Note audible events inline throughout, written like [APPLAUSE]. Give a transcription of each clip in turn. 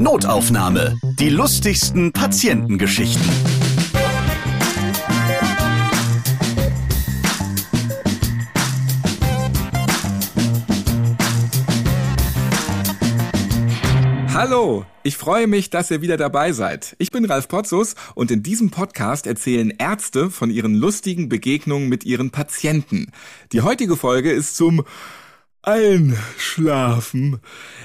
Notaufnahme. Die lustigsten Patientengeschichten. Hallo, ich freue mich, dass ihr wieder dabei seid. Ich bin Ralf Potzus und in diesem Podcast erzählen Ärzte von ihren lustigen Begegnungen mit ihren Patienten. Die heutige Folge ist zum Einschlafen.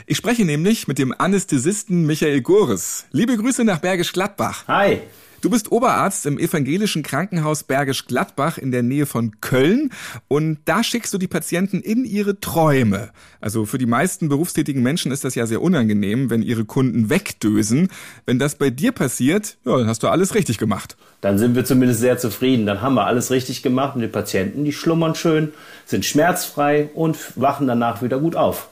Ich spreche nämlich mit dem Anästhesisten Michael Gores. Liebe Grüße nach Bergisch Gladbach. Hi. Du bist Oberarzt im evangelischen Krankenhaus Bergisch Gladbach in der Nähe von Köln und da schickst du die Patienten in ihre Träume. Also für die meisten berufstätigen Menschen ist das ja sehr unangenehm, wenn ihre Kunden wegdösen. Wenn das bei dir passiert, ja, dann hast du alles richtig gemacht. Dann sind wir zumindest sehr zufrieden. Dann haben wir alles richtig gemacht und die Patienten, die schlummern schön, sind schmerzfrei und wachen danach wieder gut auf.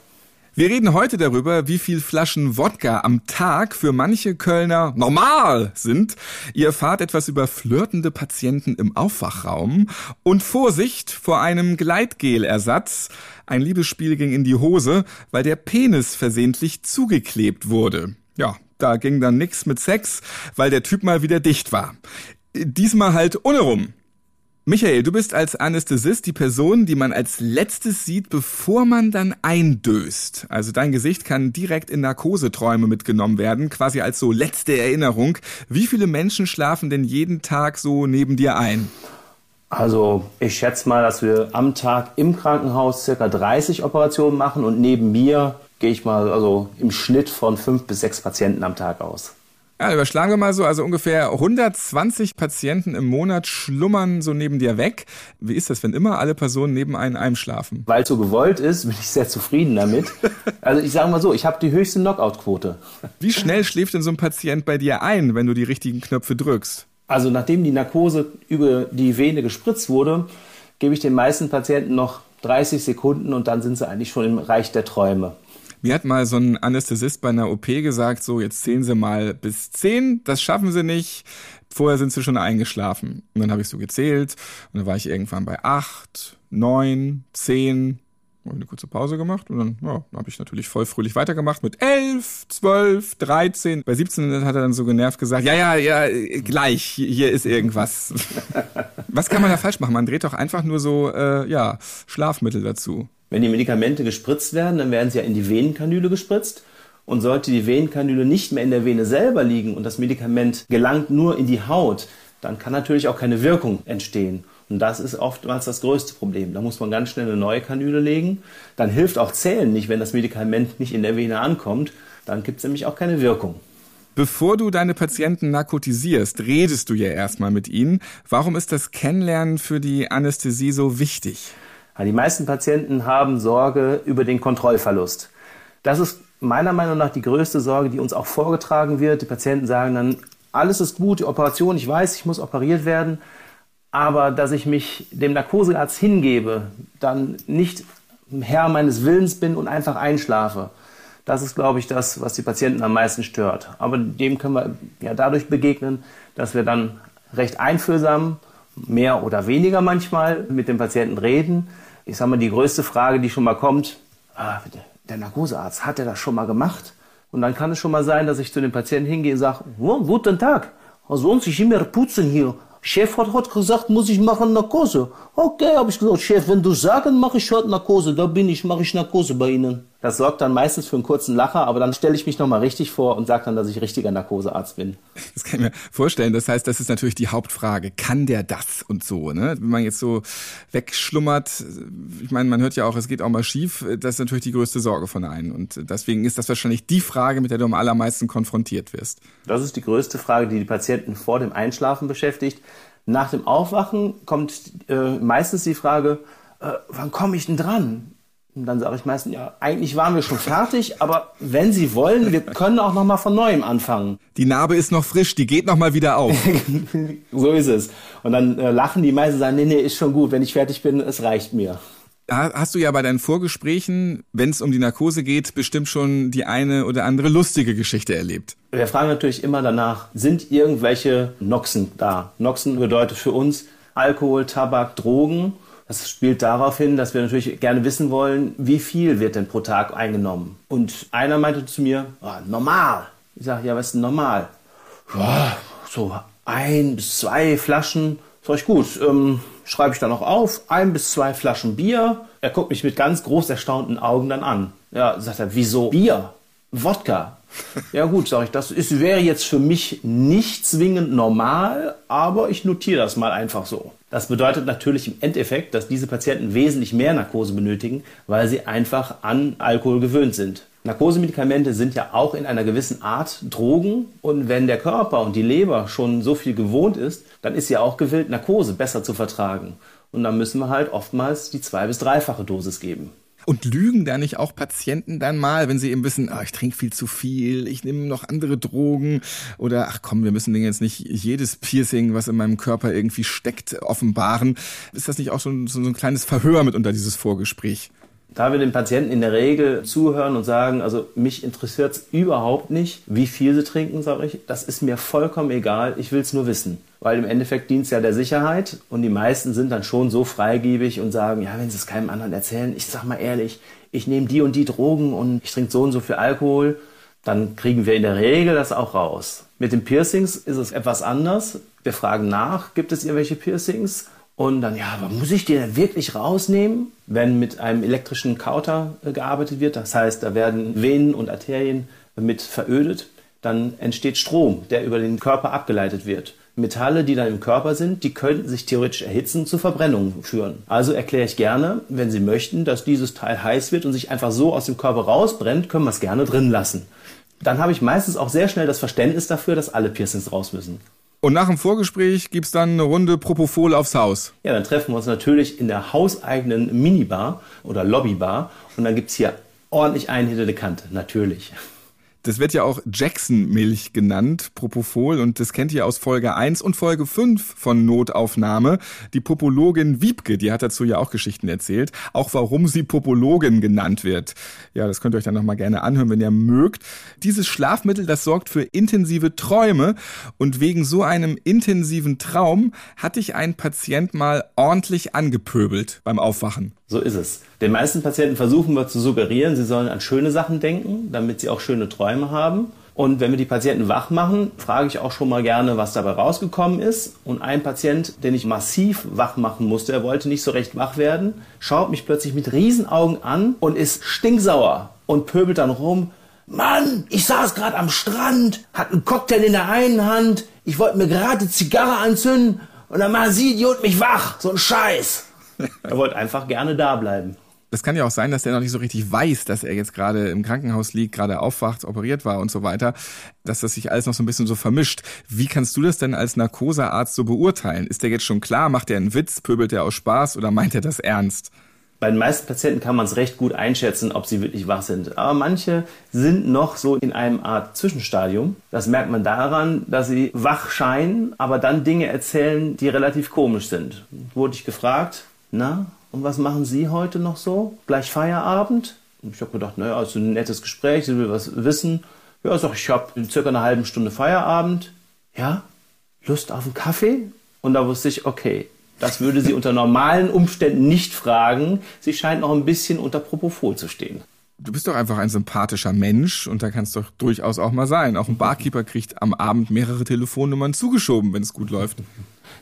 Wir reden heute darüber, wie viel Flaschen Wodka am Tag für manche Kölner normal sind. Ihr erfahrt etwas über flirtende Patienten im Aufwachraum und Vorsicht vor einem Gleitgelersatz. Ein Liebesspiel ging in die Hose, weil der Penis versehentlich zugeklebt wurde. Ja, da ging dann nix mit Sex, weil der Typ mal wieder dicht war. Diesmal halt ohne rum. Michael, du bist als Anästhesist die Person, die man als letztes sieht, bevor man dann eindöst. Also dein Gesicht kann direkt in Narkoseträume mitgenommen werden, quasi als so letzte Erinnerung. Wie viele Menschen schlafen denn jeden Tag so neben dir ein? Also ich schätze mal, dass wir am Tag im Krankenhaus circa 30 Operationen machen und neben mir gehe ich mal also im Schnitt von fünf bis sechs Patienten am Tag aus. Ja, überschlagen wir mal so, also ungefähr 120 Patienten im Monat schlummern so neben dir weg. Wie ist das, wenn immer alle Personen neben einem einschlafen? Weil es so gewollt ist, bin ich sehr zufrieden damit. [LAUGHS] Also ich sage mal so, ich habe die höchste Knockout-Quote. Wie schnell schläft denn so ein Patient bei dir ein, wenn du die richtigen Knöpfe drückst? Also nachdem die Narkose über die Vene gespritzt wurde, gebe ich den meisten Patienten noch 30 Sekunden und dann sind sie eigentlich schon im Reich der Träume. Mir hat mal so ein Anästhesist bei einer OP gesagt, so jetzt zählen Sie mal bis zehn, das schaffen Sie nicht. Vorher sind Sie schon eingeschlafen. Und dann habe ich so gezählt und dann war ich irgendwann bei acht, neun, zehn. Habe eine kurze Pause gemacht und dann ja, habe ich natürlich voll fröhlich weitergemacht mit elf, zwölf, dreizehn. Bei 17 hat er dann so genervt gesagt, ja, ja, ja, gleich, hier ist irgendwas. [LAUGHS] Was kann man da falsch machen? Man dreht doch einfach nur so, äh, ja, Schlafmittel dazu. Wenn die Medikamente gespritzt werden, dann werden sie ja in die Venenkanüle gespritzt. Und sollte die Venenkanüle nicht mehr in der Vene selber liegen und das Medikament gelangt nur in die Haut, dann kann natürlich auch keine Wirkung entstehen. Und das ist oftmals das größte Problem. Da muss man ganz schnell eine neue Kanüle legen. Dann hilft auch Zählen nicht, wenn das Medikament nicht in der Vene ankommt. Dann gibt es nämlich auch keine Wirkung. Bevor du deine Patienten narkotisierst, redest du ja erstmal mit ihnen. Warum ist das Kennenlernen für die Anästhesie so wichtig? Die meisten Patienten haben Sorge über den Kontrollverlust. Das ist meiner Meinung nach die größte Sorge, die uns auch vorgetragen wird. Die Patienten sagen dann, alles ist gut, die Operation, ich weiß, ich muss operiert werden, aber dass ich mich dem Narkosearzt hingebe, dann nicht Herr meines Willens bin und einfach einschlafe. Das ist, glaube ich, das, was die Patienten am meisten stört. Aber dem können wir ja dadurch begegnen, dass wir dann recht einfühlsam, mehr oder weniger manchmal, mit dem Patienten reden, ich sage mal, die größte Frage, die schon mal kommt, ah, der Narkosearzt, hat er das schon mal gemacht? Und dann kann es schon mal sein, dass ich zu dem Patienten hingehe und sage, oh, guten Tag, sonst ich immer putzen hier. Chef hat heute gesagt, muss ich machen Narkose. Okay, habe ich gesagt, Chef, wenn du sagst, mache ich heute Narkose, da bin ich, mache ich Narkose bei Ihnen. Das sorgt dann meistens für einen kurzen Lacher, aber dann stelle ich mich nochmal richtig vor und sage dann, dass ich richtiger Narkosearzt bin. Das kann ich mir vorstellen. Das heißt, das ist natürlich die Hauptfrage. Kann der das und so? Ne? Wenn man jetzt so wegschlummert, ich meine, man hört ja auch, es geht auch mal schief, das ist natürlich die größte Sorge von einem. Und deswegen ist das wahrscheinlich die Frage, mit der du am allermeisten konfrontiert wirst. Das ist die größte Frage, die die Patienten vor dem Einschlafen beschäftigt. Nach dem Aufwachen kommt äh, meistens die Frage, äh, wann komme ich denn dran? Und dann sage ich meistens, ja, eigentlich waren wir schon fertig, aber wenn Sie wollen, wir können auch noch mal von neuem anfangen. Die Narbe ist noch frisch, die geht noch mal wieder auf. [LAUGHS] so ist es. Und dann äh, lachen die meisten und sagen, nee, nee, ist schon gut, wenn ich fertig bin, es reicht mir. Hast du ja bei deinen Vorgesprächen, wenn es um die Narkose geht, bestimmt schon die eine oder andere lustige Geschichte erlebt. Wir fragen natürlich immer danach, sind irgendwelche Noxen da? Noxen bedeutet für uns Alkohol, Tabak, Drogen das spielt darauf hin, dass wir natürlich gerne wissen wollen, wie viel wird denn pro Tag eingenommen. Und einer meinte zu mir, oh, normal. Ich sage, ja, was ist denn normal? Ja, so ein bis zwei Flaschen. Sag ich, gut, ähm, schreibe ich dann noch auf, ein bis zwei Flaschen Bier. Er guckt mich mit ganz groß erstaunten Augen dann an. Ja, sagt er, wieso Bier? Wodka. Ja gut, sage ich, das ist, wäre jetzt für mich nicht zwingend normal, aber ich notiere das mal einfach so. Das bedeutet natürlich im Endeffekt, dass diese Patienten wesentlich mehr Narkose benötigen, weil sie einfach an Alkohol gewöhnt sind. Narkosemedikamente sind ja auch in einer gewissen Art Drogen und wenn der Körper und die Leber schon so viel gewohnt ist, dann ist sie auch gewillt, Narkose besser zu vertragen. Und dann müssen wir halt oftmals die zwei- bis dreifache Dosis geben. Und lügen da nicht auch Patienten dann mal, wenn sie eben wissen, oh, ich trinke viel zu viel, ich nehme noch andere Drogen oder ach komm, wir müssen denen jetzt nicht jedes Piercing, was in meinem Körper irgendwie steckt, offenbaren. Ist das nicht auch so so ein kleines Verhör mit unter dieses Vorgespräch? Da wir den Patienten in der Regel zuhören und sagen, also mich interessiert es überhaupt nicht, wie viel sie trinken, sage ich, das ist mir vollkommen egal, ich will es nur wissen. Weil im Endeffekt dient es ja der Sicherheit und die meisten sind dann schon so freigebig und sagen, ja, wenn sie es keinem anderen erzählen, ich sag mal ehrlich, ich nehme die und die Drogen und ich trinke so und so viel Alkohol, dann kriegen wir in der Regel das auch raus. Mit den Piercings ist es etwas anders. Wir fragen nach, gibt es irgendwelche Piercings? Und dann, ja, aber muss ich die denn wirklich rausnehmen, wenn mit einem elektrischen Kauter äh, gearbeitet wird? Das heißt, da werden Venen und Arterien mit verödet. Dann entsteht Strom, der über den Körper abgeleitet wird. Metalle, die dann im Körper sind, die könnten sich theoretisch erhitzen, zu Verbrennungen führen. Also erkläre ich gerne, wenn Sie möchten, dass dieses Teil heiß wird und sich einfach so aus dem Körper rausbrennt, können wir es gerne drin lassen. Dann habe ich meistens auch sehr schnell das Verständnis dafür, dass alle Piercings raus müssen. Und nach dem Vorgespräch gibt's dann eine Runde Propofol aufs Haus. Ja, dann treffen wir uns natürlich in der hauseigenen Minibar oder Lobbybar und dann gibt's hier ordentlich einen hinter der Kante, natürlich. Das wird ja auch Jackson-Milch genannt, Propofol, und das kennt ihr aus Folge 1 und Folge 5 von Notaufnahme. Die Popologin Wiebke, die hat dazu ja auch Geschichten erzählt, auch warum sie Popologin genannt wird. Ja, das könnt ihr euch dann nochmal gerne anhören, wenn ihr mögt. Dieses Schlafmittel, das sorgt für intensive Träume und wegen so einem intensiven Traum hatte ich einen Patient mal ordentlich angepöbelt beim Aufwachen. So ist es. Den meisten Patienten versuchen wir zu suggerieren, sie sollen an schöne Sachen denken, damit sie auch schöne Träume haben. Und wenn wir die Patienten wach machen, frage ich auch schon mal gerne, was dabei rausgekommen ist. Und ein Patient, den ich massiv wach machen musste, er wollte nicht so recht wach werden, schaut mich plötzlich mit Riesenaugen an und ist stinksauer und pöbelt dann rum. Mann, ich saß gerade am Strand, hatte einen Cocktail in der einen Hand, ich wollte mir gerade Zigarre anzünden und dann machen Sie Idiot mich wach, so ein Scheiß. Er wollte einfach gerne da bleiben. Das kann ja auch sein, dass der noch nicht so richtig weiß, dass er jetzt gerade im Krankenhaus liegt, gerade aufwacht, operiert war und so weiter, dass das sich alles noch so ein bisschen so vermischt. Wie kannst du das denn als Narkosearzt so beurteilen? Ist der jetzt schon klar? Macht er einen Witz? Pöbelt er aus Spaß oder meint er das ernst? Bei den meisten Patienten kann man es recht gut einschätzen, ob sie wirklich wach sind. Aber manche sind noch so in einem Art Zwischenstadium. Das merkt man daran, dass sie wach scheinen, aber dann Dinge erzählen, die relativ komisch sind. Wurde ich gefragt, na, und was machen Sie heute noch so? Gleich Feierabend? Und ich habe gedacht, naja, ist ein nettes Gespräch, sie will was wissen. Ja, sag ich, habe in circa einer halben Stunde Feierabend. Ja, Lust auf einen Kaffee? Und da wusste ich, okay, das würde sie unter normalen Umständen nicht fragen. Sie scheint noch ein bisschen unter Propofol zu stehen. Du bist doch einfach ein sympathischer Mensch und da kannst doch durchaus auch mal sein. Auch ein Barkeeper kriegt am Abend mehrere Telefonnummern zugeschoben, wenn es gut läuft.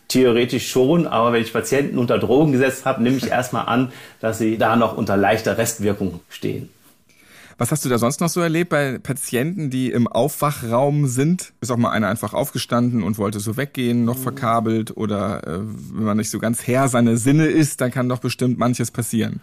Theoretisch schon, aber wenn ich Patienten unter Drogen gesetzt habe, nehme ich [LAUGHS] erstmal an, dass sie da noch unter leichter Restwirkung stehen. Was hast du da sonst noch so erlebt bei Patienten, die im Aufwachraum sind? Ist auch mal einer einfach aufgestanden und wollte so weggehen, noch verkabelt oder äh, wenn man nicht so ganz Herr seiner Sinne ist, dann kann doch bestimmt manches passieren.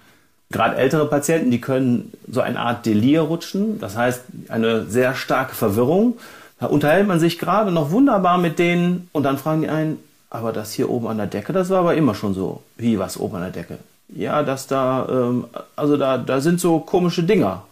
Gerade ältere Patienten, die können so eine Art Delir rutschen, das heißt eine sehr starke Verwirrung. Da unterhält man sich gerade noch wunderbar mit denen und dann fragen die einen, aber das hier oben an der Decke, das war aber immer schon so. Wie was oben an der Decke? Ja, dass da, ähm, also da, da sind so komische Dinger.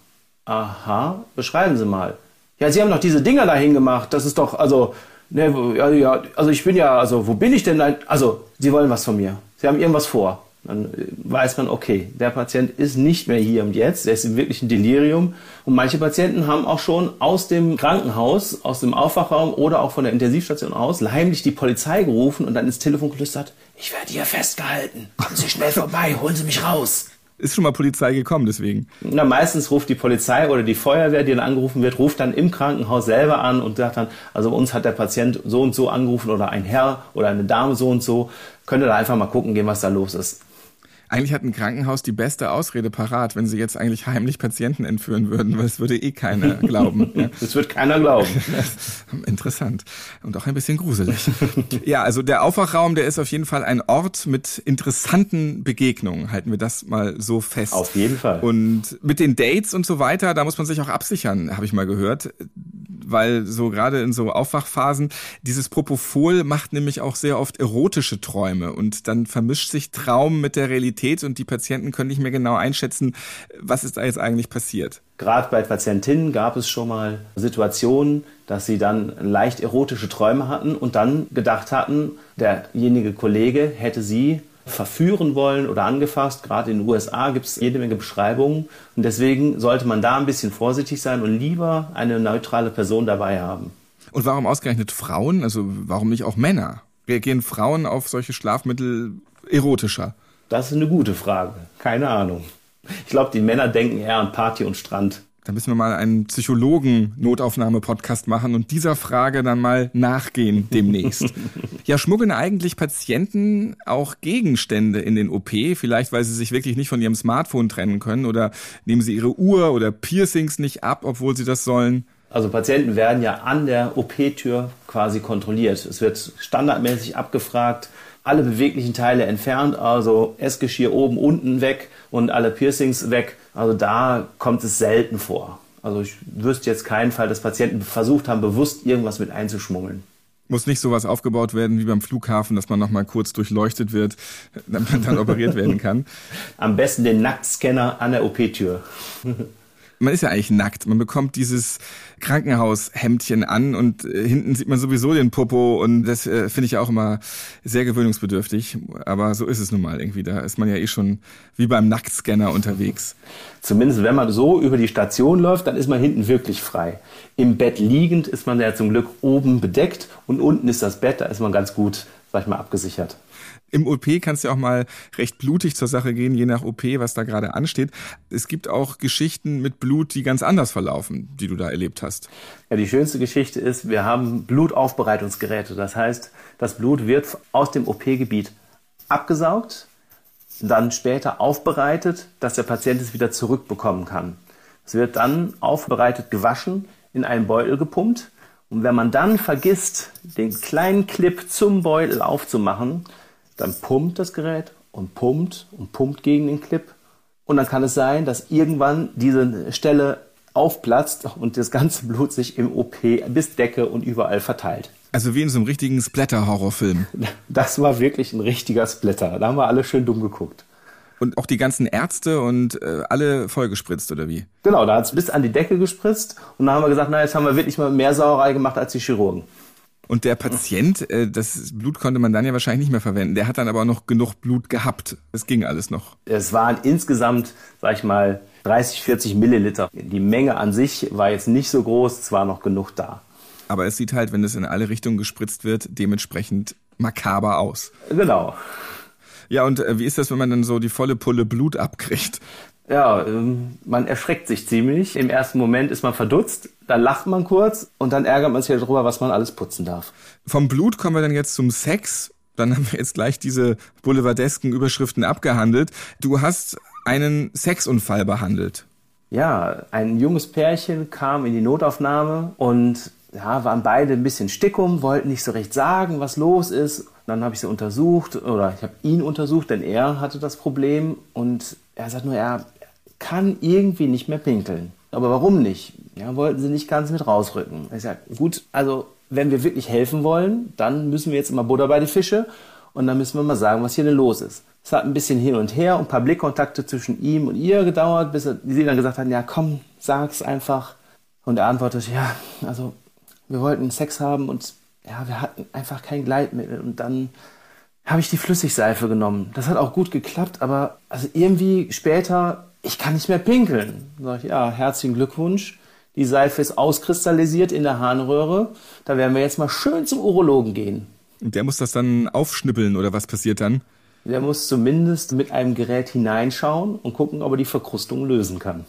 Aha, beschreiben Sie mal. Ja, Sie haben doch diese Dinger dahin gemacht. Das ist doch, also, ne, ja, ja, also ich bin ja, also wo bin ich denn? Also, Sie wollen was von mir. Sie haben irgendwas vor. Dann äh, weiß man, okay, der Patient ist nicht mehr hier und jetzt, der ist im wirklichen Delirium. Und manche Patienten haben auch schon aus dem Krankenhaus, aus dem Aufwachraum oder auch von der Intensivstation aus heimlich die Polizei gerufen und dann ins Telefon gelüstert, ich werde hier festgehalten, kommen Sie schnell vorbei, holen Sie mich raus. ist schon mal Polizei gekommen, deswegen. Na, meistens ruft die Polizei oder die Feuerwehr, die dann angerufen wird, ruft dann im Krankenhaus selber an und sagt dann, also uns hat der Patient so und so angerufen oder ein Herr oder eine Dame so und so. Könnt ihr da einfach mal gucken gehen, was da los ist. Eigentlich hat ein Krankenhaus die beste Ausrede parat, wenn sie jetzt eigentlich heimlich Patienten entführen würden, weil es würde eh keiner [LAUGHS] glauben. Ja. Das wird keiner glauben. [LAUGHS] Interessant und auch ein bisschen gruselig. ja, also der Aufwachraum, der ist auf jeden Fall ein Ort mit interessanten Begegnungen, halten wir das mal so fest. Auf jeden Fall. Und mit den Dates und so weiter, da muss man sich auch absichern, habe ich mal gehört weil so gerade in so Aufwachphasen dieses Propofol macht nämlich auch sehr oft erotische Träume und dann vermischt sich Traum mit der Realität und die Patienten können nicht mehr genau einschätzen, was ist da jetzt eigentlich passiert. Gerade bei Patientinnen gab es schon mal Situationen, dass sie dann leicht erotische Träume hatten und dann gedacht hatten, derjenige Kollege hätte sie verführen wollen oder angefasst. Gerade in den USA gibt es jede Menge Beschreibungen. Und deswegen sollte man da ein bisschen vorsichtig sein und lieber eine neutrale Person dabei haben. Und warum ausgerechnet Frauen? Also warum nicht auch Männer? Reagieren Frauen auf solche Schlafmittel erotischer? Das ist eine gute Frage. Keine Ahnung. Ich glaube, die Männer denken eher an Party und Strand. Da müssen wir mal einen Psychologen-Notaufnahme-Podcast machen und dieser Frage dann mal nachgehen demnächst. [LAUGHS] ja, schmuggeln eigentlich Patienten auch Gegenstände in den OP? Vielleicht, weil sie sich wirklich nicht von ihrem Smartphone trennen können oder nehmen sie ihre Uhr oder Piercings nicht ab, obwohl sie das sollen? Also Patienten werden ja an der OP-Tür quasi kontrolliert. Es wird standardmäßig abgefragt, alle beweglichen Teile entfernt, also Essgeschirr oben, unten weg und alle Piercings weg. Also da kommt es selten vor. Also ich wüsste jetzt keinen Fall, dass Patienten versucht haben, bewusst irgendwas mit einzuschmuggeln. Muss nicht sowas aufgebaut werden wie beim Flughafen, dass man nochmal kurz durchleuchtet wird, [LAUGHS] damit man dann operiert werden kann. Am besten den Nacktscanner an der OP-Tür. [LAUGHS] man ist ja eigentlich nackt. Man bekommt dieses Krankenhaushemdchen an und äh, hinten sieht man sowieso den Popo und das äh, finde ich auch immer sehr gewöhnungsbedürftig. Aber so ist es nun mal irgendwie. Da ist man ja eh schon wie beim Nacktscanner unterwegs. Zumindest wenn man so über die Station läuft, dann ist man hinten wirklich frei. Im Bett liegend ist man ja zum Glück oben bedeckt und unten ist das Bett, da ist man ganz gut, sag ich mal, abgesichert. Im OP kann es ja auch mal recht blutig zur Sache gehen, je nach OP, was da gerade ansteht. Es gibt auch Geschichten mit Blut, die ganz anders verlaufen, die du da erlebt hast. Ja, die schönste Geschichte ist, wir haben Blutaufbereitungsgeräte. Das heißt, das Blut wird aus dem OP-Gebiet abgesaugt, dann später aufbereitet, dass der Patient es wieder zurückbekommen kann. Es wird dann aufbereitet gewaschen, in einen Beutel gepumpt. Und wenn man dann vergisst, den kleinen Clip zum Beutel aufzumachen, dann pumpt das Gerät und pumpt und pumpt gegen den Clip. Und dann kann es sein, dass irgendwann diese Stelle aufplatzt und das ganze Blut sich im OP bis Decke und überall verteilt. Also wie in so einem richtigen Splatter-Horrorfilm. Das war wirklich ein richtiger Splatter. Da haben wir alle schön dumm geguckt. Und auch die ganzen Ärzte und äh, alle vollgespritzt, oder wie? Genau, da hat es bis an die Decke gespritzt und dann haben wir gesagt, na, jetzt haben wir wirklich mal mehr Sauerei gemacht als die Chirurgen. Und der Patient, äh, das Blut konnte man dann ja wahrscheinlich nicht mehr verwenden. Der hat dann aber noch genug Blut gehabt. Es ging alles noch. Es waren insgesamt, sag ich mal, 30, 40 Milliliter. Die Menge an sich war jetzt nicht so groß, es war noch genug da. Aber es sieht halt, wenn es in alle Richtungen gespritzt wird, dementsprechend makaber aus. Genau. Ja, und äh, wie ist das, wenn man dann so die volle Pulle Blut abkriegt? Ja, ähm, man erschreckt sich ziemlich. Im ersten Moment ist man verdutzt, dann lacht man kurz und dann ärgert man sich darüber, was man alles putzen darf. Vom Blut kommen wir dann jetzt zum Sex. Dann haben wir jetzt gleich diese boulevardesken Überschriften abgehandelt. Du hast einen Sexunfall behandelt. Ja, ein junges Pärchen kam in die Notaufnahme und ja, waren beide ein bisschen stickum, wollten nicht so recht sagen, was los ist. Dann habe ich sie untersucht oder ich habe ihn untersucht, denn er hatte das Problem und er sagt nur, er kann irgendwie nicht mehr pinkeln. Aber warum nicht? Ja, wollten sie nicht ganz mit rausrücken. Ich sage, gut, also wenn wir wirklich helfen wollen, dann müssen wir jetzt immer Butter bei die Fische und dann müssen wir mal sagen, was hier denn los ist. Es hat ein bisschen hin und her und ein paar Blickkontakte zwischen ihm und ihr gedauert, bis sie dann gesagt haben, ja komm, sag's einfach. Und er antwortet, ja, also wir wollten Sex haben und ja, wir hatten einfach kein Gleitmittel. Und dann habe ich die Flüssigseife genommen. Das hat auch gut geklappt, aber also irgendwie später, ich kann nicht mehr pinkeln. Sag ich, ja, herzlichen Glückwunsch. Die Seife ist auskristallisiert in der Harnröhre. Da werden wir jetzt mal schön zum Urologen gehen. Und der muss das dann aufschnippeln oder was passiert dann? Der muss zumindest mit einem Gerät hineinschauen und gucken, ob er die Verkrustung lösen kann.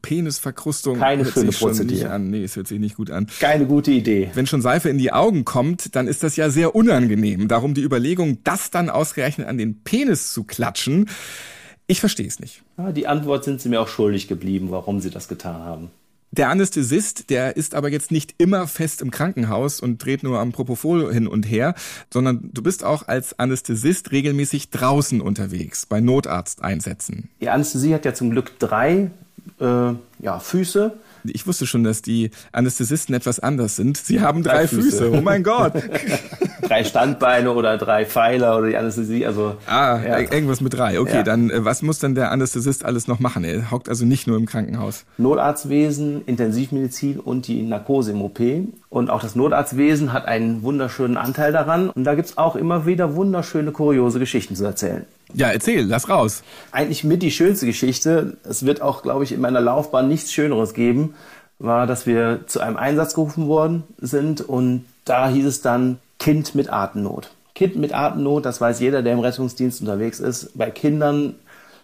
Penisverkrustung. Keine hört schöne sich Prozedur. nicht an. Nee, es hört sich nicht gut an. Keine gute Idee. Wenn schon Seife in die Augen kommt, dann ist das ja sehr unangenehm. Darum die Überlegung, das dann ausgerechnet an den Penis zu klatschen. Ich verstehe es nicht. Ja, die Antwort sind sie mir auch schuldig geblieben, warum sie das getan haben. Der Anästhesist, der ist aber jetzt nicht immer fest im Krankenhaus und dreht nur am Propofol hin und her, sondern du bist auch als Anästhesist regelmäßig draußen unterwegs, bei Notarzteinsätzen. Die Anästhesie hat ja zum Glück drei äh, ja, Füße. Ich wusste schon, dass die Anästhesisten etwas anders sind. Sie haben drei, Drei Füße. Füße. Oh mein Gott. [LAUGHS] drei Standbeine oder drei Pfeiler oder die Anästhesie. Also Ah, ja. ir- irgendwas mit drei. Okay, Ja. dann äh, was muss dann der Anästhesist alles noch machen? Er hockt also nicht nur im Krankenhaus. Notarztwesen, Intensivmedizin und die Narkose im OP. Und auch das Notarztwesen hat einen wunderschönen Anteil daran. Und da gibt's auch immer wieder wunderschöne, kuriose Geschichten zu erzählen. Ja, erzähl, lass raus. Eigentlich mit die schönste Geschichte, es wird auch, glaube ich, in meiner Laufbahn nichts Schöneres geben, war, dass wir zu einem Einsatz gerufen worden sind und da hieß es dann Kind mit Atemnot. Kind mit Atemnot, das weiß jeder, der im Rettungsdienst unterwegs ist. Bei Kindern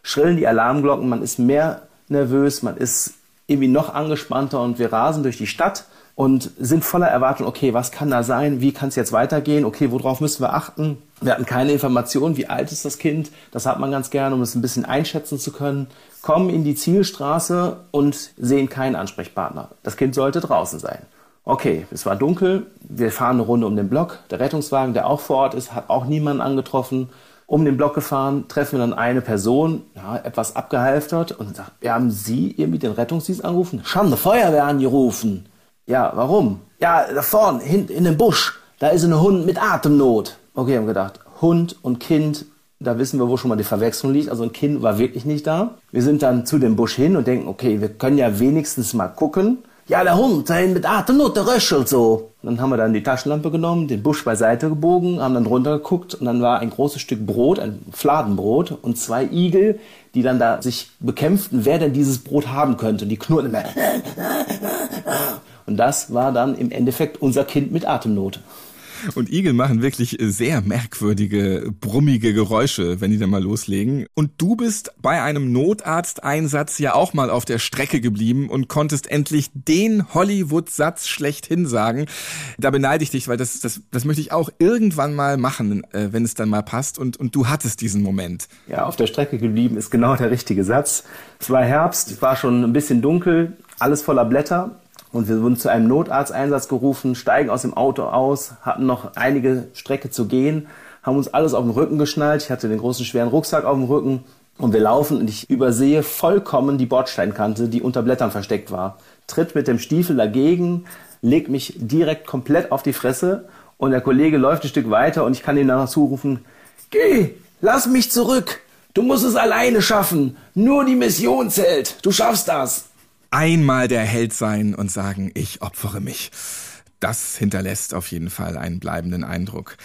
schrillen die Alarmglocken, man ist mehr nervös, man ist irgendwie noch angespannter und wir rasen durch die Stadt und sind voller Erwartung, okay, was kann da sein? Wie kann es jetzt weitergehen? Okay, worauf müssen wir achten? Wir hatten keine Information, wie alt ist das Kind? Das hat man ganz gerne, um es ein bisschen einschätzen zu können. Kommen in die Zielstraße und sehen keinen Ansprechpartner. Das Kind sollte draußen sein. Okay, es war dunkel. Wir fahren eine Runde um den Block. Der Rettungswagen, der auch vor Ort ist, hat auch niemanden angetroffen. Um den Block gefahren, treffen wir dann eine Person, ja, etwas abgehalftert und sagt, wir haben Sie irgendwie den Rettungsdienst angerufen? Schon eine Feuerwehr angerufen. Ja, warum? Ja, da vorne, hinten in dem Busch, da ist ein Hund mit Atemnot. Okay, haben gedacht, Hund und Kind, da wissen wir, wo schon mal die Verwechslung liegt. Also ein Kind war wirklich nicht da. Wir sind dann zu dem Busch hin und denken, okay, wir können ja wenigstens mal gucken. Ja, der Hund, der mit Atemnot, der röchelt so. Dann haben wir dann die Taschenlampe genommen, den Busch beiseite gebogen, haben dann runtergeguckt und dann war ein großes Stück Brot, ein Fladenbrot und zwei Igel, die dann da sich bekämpften, wer denn dieses Brot haben könnte. Und die knurrten immer. Und das war dann im Endeffekt unser Kind mit Atemnot. Und Igel machen wirklich sehr merkwürdige, brummige Geräusche, wenn die dann mal loslegen. Und du bist bei einem Notarzteinsatz ja auch mal auf der Strecke geblieben und konntest endlich den Hollywood-Satz schlechthin sagen. Da beneide ich dich, weil das, das, das möchte ich auch irgendwann mal machen, äh, wenn es dann mal passt. Und, und du hattest diesen Moment. Ja, auf der Strecke geblieben ist genau der richtige Satz. Es war Herbst, es war schon ein bisschen dunkel, alles voller Blätter. Und wir wurden zu einem Notarzteinsatz gerufen, steigen aus dem Auto aus, hatten noch einige Strecke zu gehen, haben uns alles auf den Rücken geschnallt. Ich hatte den großen schweren Rucksack auf dem Rücken und wir laufen und ich übersehe vollkommen die Bordsteinkante, die unter Blättern versteckt war. Tritt mit dem Stiefel dagegen, leg mich direkt komplett auf die Fresse und der Kollege läuft ein Stück weiter und ich kann ihm danach zurufen, geh, lass mich zurück. Du musst es alleine schaffen. Nur die Mission zählt. Du schaffst das. Einmal der Held sein und sagen, ich opfere mich. Das hinterlässt auf jeden Fall einen bleibenden Eindruck.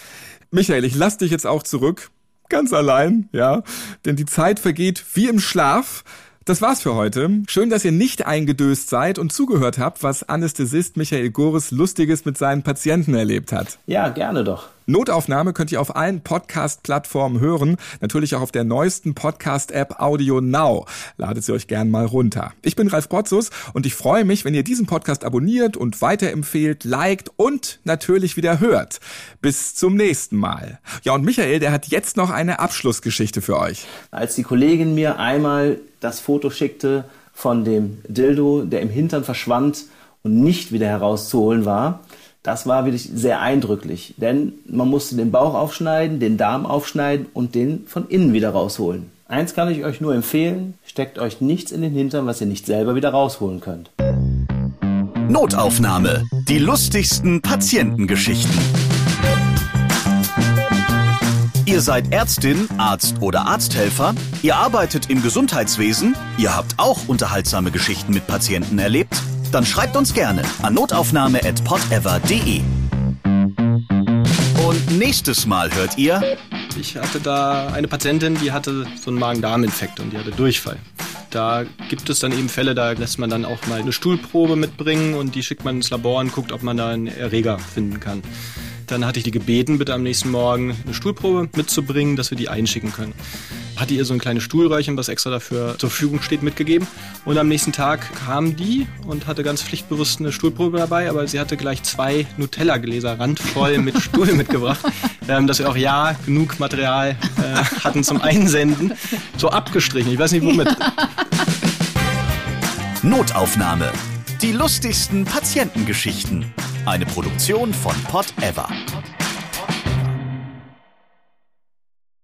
Michael, ich lass dich jetzt auch zurück. Ganz allein, ja. Denn die Zeit vergeht wie im Schlaf. Das war's für heute. Schön, dass ihr nicht eingedöst seid und zugehört habt, was Anästhesist Michael Gores Lustiges mit seinen Patienten erlebt hat. Ja, gerne doch. Notaufnahme könnt ihr auf allen Podcast-Plattformen hören, natürlich auch auf der neuesten Podcast-App Audio Now. Ladet sie euch gern mal runter. Ich bin Ralf Potzus und ich freue mich, wenn ihr diesen Podcast abonniert und weiterempfehlt, liked und natürlich wieder hört. Bis zum nächsten Mal. Ja, und Michael, der hat jetzt noch eine Abschlussgeschichte für euch. Als die Kollegin mir einmal das Foto schickte von dem Dildo, der im Hintern verschwand und nicht wieder herauszuholen war, das war wirklich sehr eindrücklich, denn man musste den Bauch aufschneiden, den Darm aufschneiden und den von innen wieder rausholen. Eins kann ich euch nur empfehlen, steckt euch nichts in den Hintern, was ihr nicht selber wieder rausholen könnt. Notaufnahme. Die lustigsten Patientengeschichten. Ihr seid Ärztin, Arzt oder Arzthelfer, ihr arbeitet im Gesundheitswesen, ihr habt auch unterhaltsame Geschichten mit Patienten erlebt, dann schreibt uns gerne an notaufnahme@podever.de. Und nächstes Mal hört ihr Ich hatte da eine Patientin, die hatte so einen Magen-Darm-Infekt und die hatte Durchfall. Da gibt es dann eben Fälle, da lässt man dann auch mal eine Stuhlprobe mitbringen und die schickt man ins Labor und guckt, ob man da einen Erreger finden kann. Dann hatte ich die gebeten, bitte am nächsten Morgen eine Stuhlprobe mitzubringen, dass wir die einschicken können. Hatte ihr so ein kleines Stuhlröhrchen, was extra dafür zur Verfügung steht, mitgegeben. Und am nächsten Tag kam die und hatte ganz pflichtbewusst eine Stuhlprobe dabei, aber sie hatte gleich zwei Nutella-Gläser randvoll mit [LAUGHS] Stuhl mitgebracht, ähm, dass wir auch ja genug Material äh, hatten zum Einsenden. So abgestrichen, ich weiß nicht womit. [LAUGHS] Notaufnahme. Die lustigsten Patientengeschichten. Eine Produktion von Pot Ever.